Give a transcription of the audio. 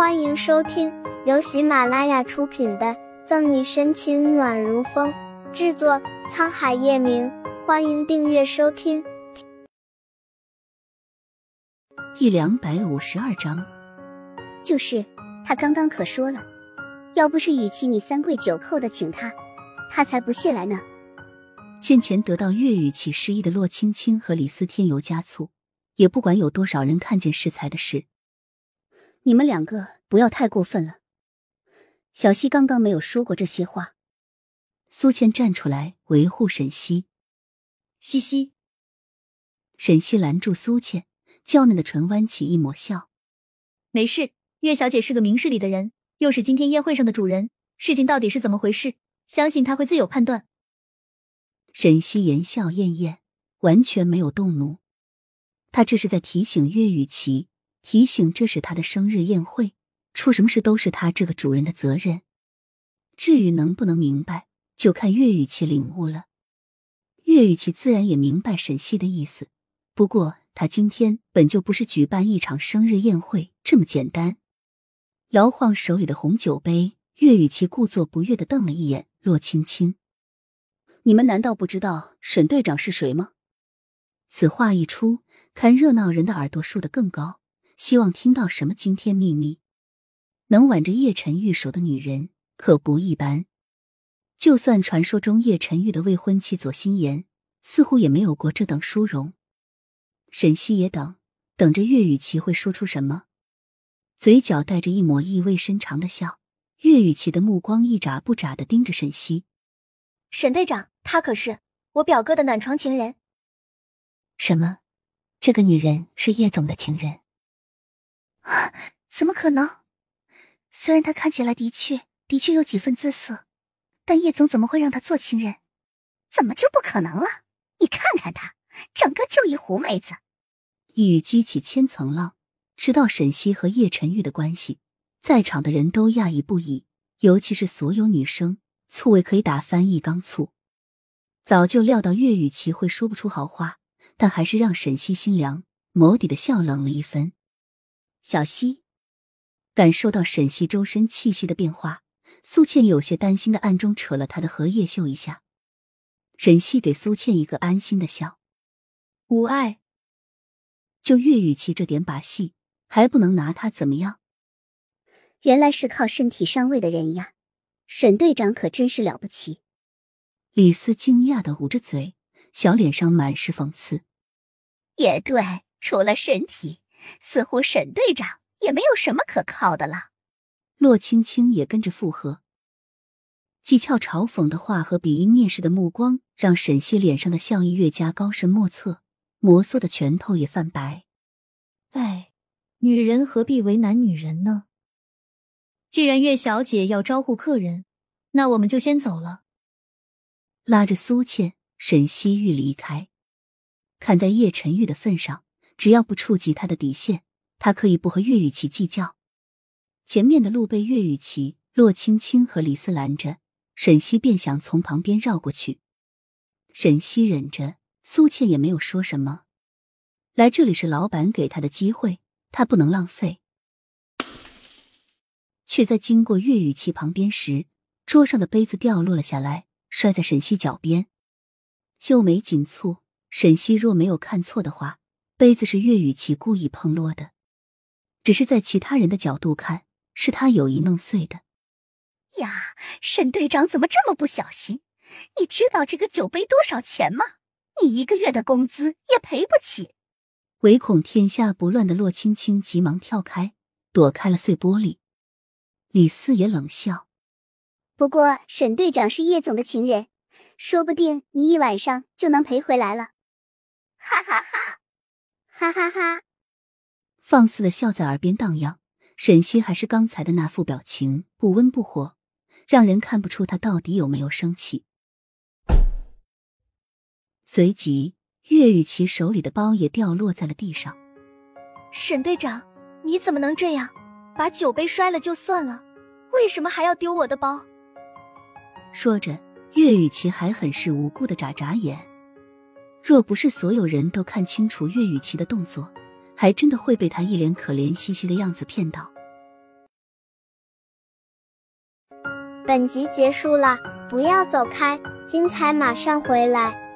欢迎收听由喜马拉雅出品的《赠你深情暖如风》，制作沧海夜明。欢迎订阅收听。第两百五十二章，就是他刚刚可说了，要不是雨琦你三跪九叩的请他，他才不屑来呢。见前得到岳雨琪示意的洛青青和李斯添油加醋，也不管有多少人看见适才的事。你们两个不要太过分了。小溪刚刚没有说过这些话。苏倩站出来维护沈西。西西。沈西拦住苏倩，娇嫩的唇弯起一抹笑。没事，岳小姐是个明事理的人，又是今天宴会上的主人，事情到底是怎么回事，相信她会自有判断。沈西言笑晏晏，完全没有动怒。他这是在提醒岳雨琪。提醒：这是他的生日宴会，出什么事都是他这个主人的责任。至于能不能明白，就看岳雨琪领悟了。岳雨琪自然也明白沈西的意思，不过他今天本就不是举办一场生日宴会这么简单。摇晃手里的红酒杯，岳雨琪故作不悦的瞪了一眼洛青青：“你们难道不知道沈队长是谁吗？”此话一出，看热闹人的耳朵竖得更高。希望听到什么惊天秘密？能挽着叶晨玉手的女人可不一般。就算传说中叶晨玉的未婚妻左心言，似乎也没有过这等殊荣。沈西也等，等着岳雨琪会说出什么，嘴角带着一抹意味深长的笑。岳雨琪的目光一眨不眨的盯着沈西。沈队长，她可是我表哥的暖床情人。什么？这个女人是叶总的情人？怎么可能？虽然他看起来的确的确有几分姿色，但叶总怎么会让他做情人？怎么就不可能了？你看看他，整个就一狐妹子。一语激起千层浪。知道沈西和叶晨玉的关系，在场的人都讶异不已，尤其是所有女生，醋味可以打翻一缸醋。早就料到岳雨琪会说不出好话，但还是让沈西心凉，眸底的笑冷了一分。小溪感受到沈西周身气息的变化，苏倩有些担心的暗中扯了他的荷叶袖一下。沈西给苏倩一个安心的笑，无碍。就岳雨琪这点把戏，还不能拿他怎么样？原来是靠身体上位的人呀！沈队长可真是了不起。李斯惊讶的捂着嘴，小脸上满是讽刺。也对，除了身体。似乎沈队长也没有什么可靠的了。洛青青也跟着附和，讥诮嘲讽的话和鄙夷蔑视的目光，让沈西脸上的笑意越加高深莫测，摩挲的拳头也泛白。哎，女人何必为难女人呢？既然岳小姐要招呼客人，那我们就先走了。拉着苏倩，沈西欲离开，看在叶晨玉的份上。只要不触及他的底线，他可以不和岳雨琪计较。前面的路被岳雨琪、洛青青和李斯拦着，沈西便想从旁边绕过去。沈西忍着，苏倩也没有说什么。来这里是老板给他的机会，他不能浪费。却在经过岳雨琪旁边时，桌上的杯子掉落了下来，摔在沈西脚边。秀眉紧蹙，沈西若没有看错的话。杯子是岳雨琪故意碰落的，只是在其他人的角度看，是他有意弄碎的。呀，沈队长怎么这么不小心？你知道这个酒杯多少钱吗？你一个月的工资也赔不起。唯恐天下不乱的洛青青急忙跳开，躲开了碎玻璃。李四也冷笑：“不过沈队长是叶总的情人，说不定你一晚上就能赔回来了。”哈哈哈。哈哈哈！放肆的笑在耳边荡漾。沈西还是刚才的那副表情，不温不火，让人看不出他到底有没有生气。随即，岳雨琪手里的包也掉落在了地上。沈队长，你怎么能这样？把酒杯摔了就算了，为什么还要丢我的包？说着，岳雨琪还很是无辜的眨眨眼。若不是所有人都看清楚岳雨琪的动作还真的会被她一脸可怜兮兮的样子骗到。本集结束了不要走开精彩马上回来。